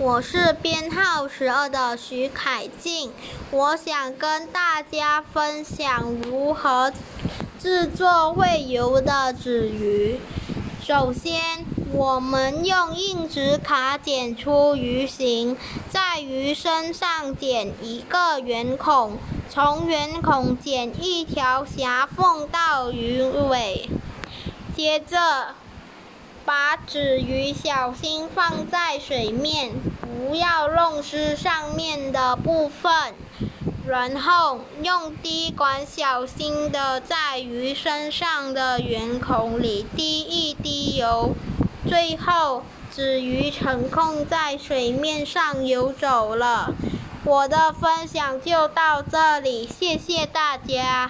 我是编号十二的徐凯静，我想跟大家分享如何制作会游的纸鱼。首先，我们用硬纸卡剪出鱼形，在鱼身上剪一个圆孔，从圆孔剪一条狭缝到鱼尾。接着，纸鱼小心放在水面，不要弄湿上面的部分。然后用滴管小心的在鱼身上的圆孔里滴一滴油，最后纸鱼成功在水面上游走了。我的分享就到这里，谢谢大家。